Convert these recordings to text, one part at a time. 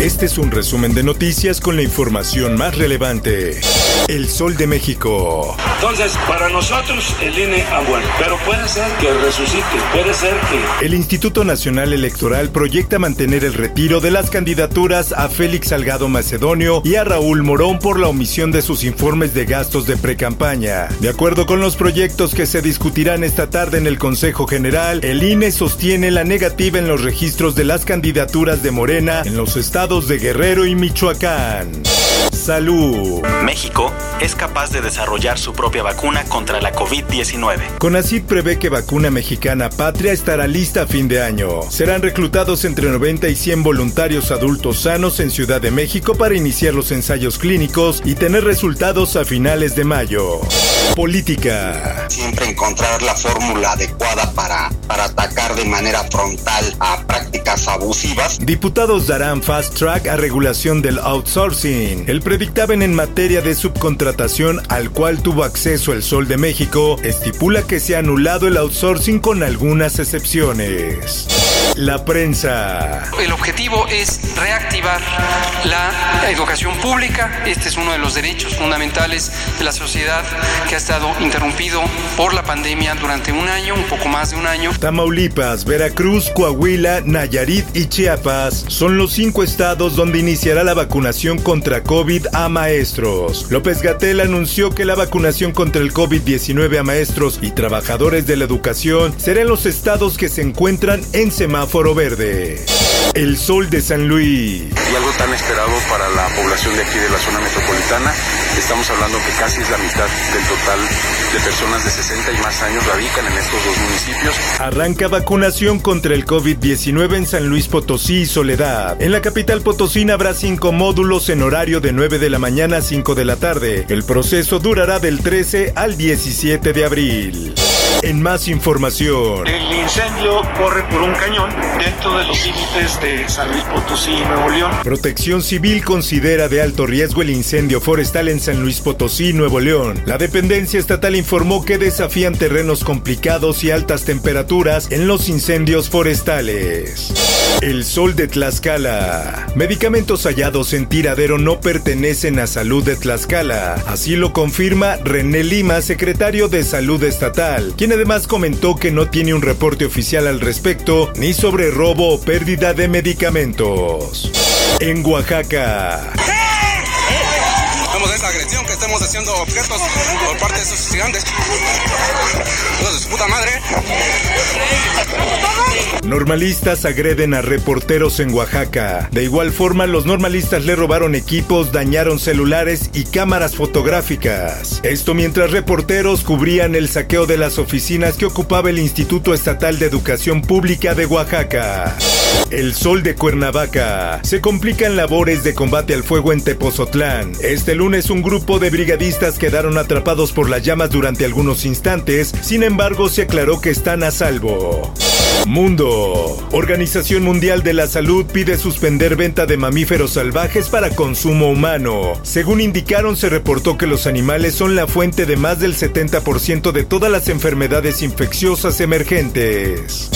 Este es un resumen de noticias con la información más relevante. El Sol de México. Entonces, para nosotros el INE ha muerto, pero puede ser que resucite, puede ser que... El Instituto Nacional Electoral proyecta mantener el retiro de las candidaturas a Félix Salgado Macedonio y a Raúl Morón por la omisión de sus informes de gastos de precampaña. De acuerdo con los proyectos que se discutirán esta tarde en el Consejo General, el INE sostiene la negativa en los registros de las candidaturas de Morena en los estados de Guerrero y Michoacán. Salud. México es capaz de desarrollar su propia vacuna contra la COVID-19. CONACYT prevé que vacuna mexicana Patria estará lista a fin de año. Serán reclutados entre 90 y 100 voluntarios adultos sanos en Ciudad de México para iniciar los ensayos clínicos y tener resultados a finales de mayo. Política. Siempre encontrar la fórmula adecuada para, para atacar de manera frontal a prácticas abusivas. Diputados darán fast track a regulación del outsourcing. El predictamen en materia de subcontratación al cual tuvo acceso el Sol de México estipula que se ha anulado el outsourcing con algunas excepciones. La prensa. El objetivo es reactivar la educación pública. Este es uno de los derechos fundamentales de la sociedad que ha estado interrumpido por la pandemia durante un año, un poco más de un año. Tamaulipas, Veracruz, Coahuila, Nayarit y Chiapas son los cinco estados donde iniciará la vacunación contra COVID a maestros. López Gatel anunció que la vacunación contra el COVID-19 a maestros y trabajadores de la educación será en los estados que se encuentran en semáforo verde. El sol de San Luis. Y algo tan esperado para la población de aquí de la zona metropolitana. Estamos hablando que casi es la mitad del total de personas de 60 y más años radican en estos dos municipios. Arranca vacunación contra el COVID-19 en San Luis Potosí y Soledad. En la capital potosina habrá cinco módulos en horario de 9 de la mañana a 5 de la tarde. El proceso durará del 13 al 17 de abril. En más información. El incendio corre por un cañón dentro de los límites San Luis Potosí Nuevo León. Protección Civil considera de alto riesgo el incendio forestal en San Luis Potosí, Nuevo León. La dependencia estatal informó que desafían terrenos complicados y altas temperaturas en los incendios forestales. El sol de Tlaxcala. Medicamentos hallados en tiradero no pertenecen a salud de Tlaxcala. Así lo confirma René Lima, secretario de Salud Estatal, quien además comentó que no tiene un reporte oficial al respecto ni sobre robo o pérdida de medicamentos. En Oaxaca. Agresión que haciendo objetos por parte de esos puta madre. Normalistas agreden a reporteros en Oaxaca. De igual forma, los normalistas le robaron equipos, dañaron celulares y cámaras fotográficas. Esto mientras reporteros cubrían el saqueo de las oficinas que ocupaba el Instituto Estatal de Educación Pública de Oaxaca. El sol de Cuernavaca. Se complican labores de combate al fuego en Tepozotlán. Este lunes un grupo de brigadistas quedaron atrapados por las llamas durante algunos instantes, sin embargo se aclaró que están a salvo. Mundo. Organización Mundial de la Salud pide suspender venta de mamíferos salvajes para consumo humano. Según indicaron, se reportó que los animales son la fuente de más del 70% de todas las enfermedades infecciosas emergentes.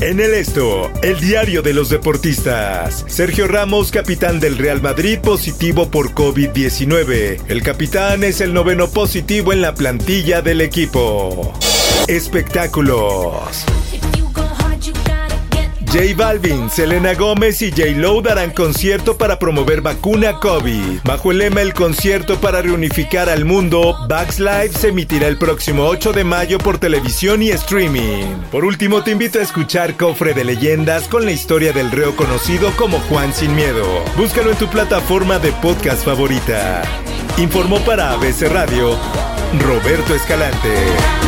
En el esto, el diario de los deportistas. Sergio Ramos, capitán del Real Madrid, positivo por COVID-19. El capitán es el noveno positivo en la plantilla del equipo. Espectáculos. J Balvin, Selena Gómez y J Lo darán concierto para promover vacuna COVID. Bajo el lema El concierto para reunificar al mundo, Bugs Live se emitirá el próximo 8 de mayo por televisión y streaming. Por último, te invito a escuchar Cofre de Leyendas con la historia del reo conocido como Juan Sin Miedo. Búscalo en tu plataforma de podcast favorita. Informó para ABC Radio Roberto Escalante.